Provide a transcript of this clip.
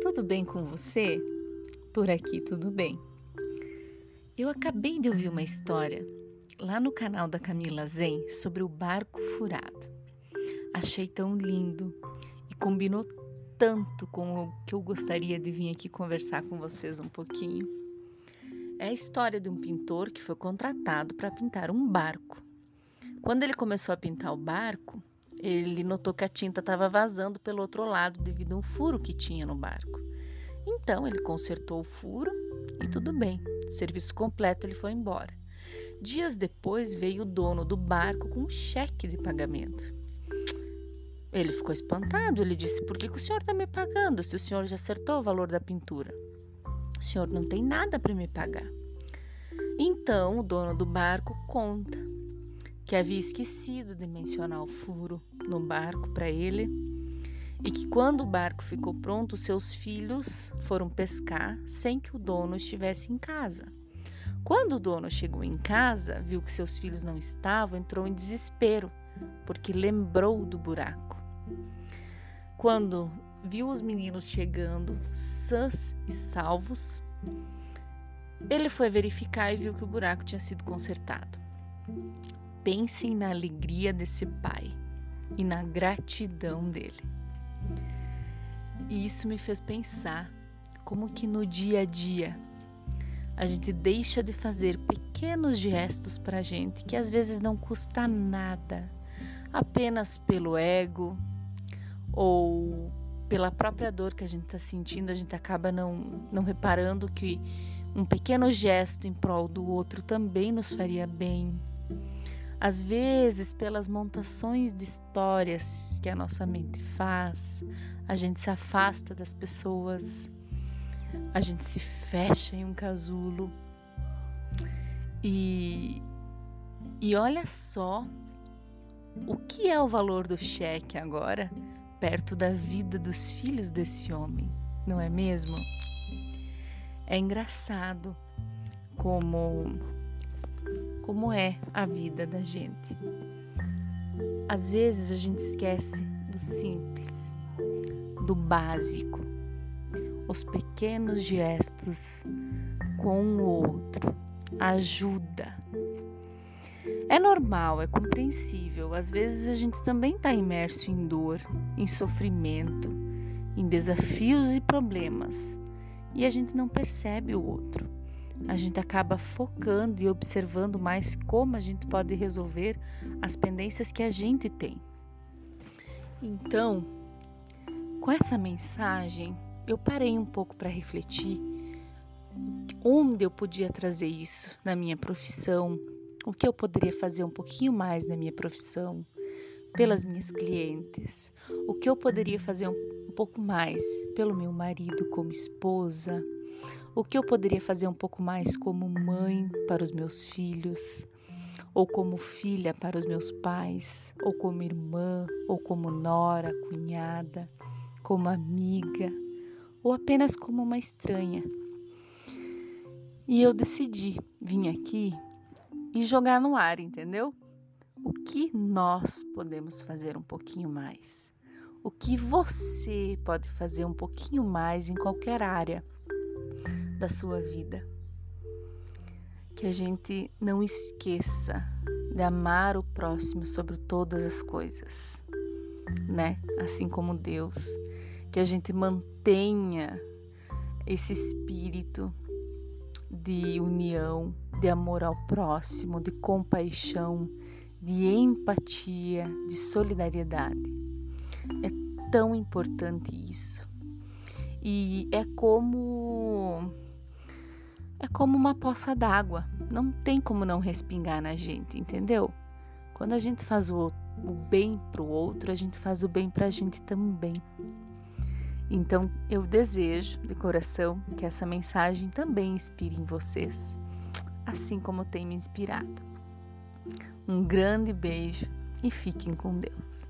tudo bem com você? Por aqui tudo bem. Eu acabei de ouvir uma história lá no canal da Camila Zen sobre o barco furado. Achei tão lindo e combinou tanto com o que eu gostaria de vir aqui conversar com vocês um pouquinho. É a história de um pintor que foi contratado para pintar um barco. Quando ele começou a pintar o barco, ele notou que a tinta estava vazando pelo outro lado devido a um furo que tinha no barco. Então ele consertou o furo e tudo bem. Serviço completo, ele foi embora. Dias depois veio o dono do barco com um cheque de pagamento. Ele ficou espantado. Ele disse: Por que, que o senhor está me pagando se o senhor já acertou o valor da pintura? O senhor não tem nada para me pagar. Então o dono do barco conta que havia esquecido de mencionar o furo no barco para ele e que quando o barco ficou pronto, seus filhos foram pescar sem que o dono estivesse em casa. Quando o dono chegou em casa, viu que seus filhos não estavam, entrou em desespero, porque lembrou do buraco. Quando viu os meninos chegando, sãs e salvos, ele foi verificar e viu que o buraco tinha sido consertado. Pensem na alegria desse pai e na gratidão dele. E isso me fez pensar como que no dia a dia a gente deixa de fazer pequenos gestos para gente que às vezes não custa nada, apenas pelo ego ou pela própria dor que a gente está sentindo, a gente acaba não, não reparando que um pequeno gesto em prol do outro também nos faria bem. Às vezes, pelas montações de histórias que a nossa mente faz, a gente se afasta das pessoas, a gente se fecha em um casulo. E, e olha só o que é o valor do cheque agora, perto da vida dos filhos desse homem, não é mesmo? É engraçado como como é a vida da gente. Às vezes a gente esquece do simples, do básico, os pequenos gestos com o outro, ajuda. É normal, é compreensível. Às vezes a gente também está imerso em dor, em sofrimento, em desafios e problemas, e a gente não percebe o outro a gente acaba focando e observando mais como a gente pode resolver as pendências que a gente tem. Então, com essa mensagem, eu parei um pouco para refletir onde eu podia trazer isso na minha profissão, o que eu poderia fazer um pouquinho mais na minha profissão, pelas minhas clientes, o que eu poderia fazer um, pouco mais pelo meu marido como esposa o que eu poderia fazer um pouco mais como mãe para os meus filhos, ou como filha para os meus pais, ou como irmã, ou como nora, cunhada, como amiga, ou apenas como uma estranha. E eu decidi vir aqui e jogar no ar, entendeu? O que nós podemos fazer um pouquinho mais? O que você pode fazer um pouquinho mais em qualquer área? Da sua vida. Que a gente não esqueça de amar o próximo sobre todas as coisas, né? Assim como Deus. Que a gente mantenha esse espírito de união, de amor ao próximo, de compaixão, de empatia, de solidariedade. É tão importante isso. E é como é como uma poça d'água, não tem como não respingar na gente, entendeu? Quando a gente faz o, o bem para o outro, a gente faz o bem para a gente também. Então eu desejo de coração que essa mensagem também inspire em vocês, assim como tem me inspirado. Um grande beijo e fiquem com Deus.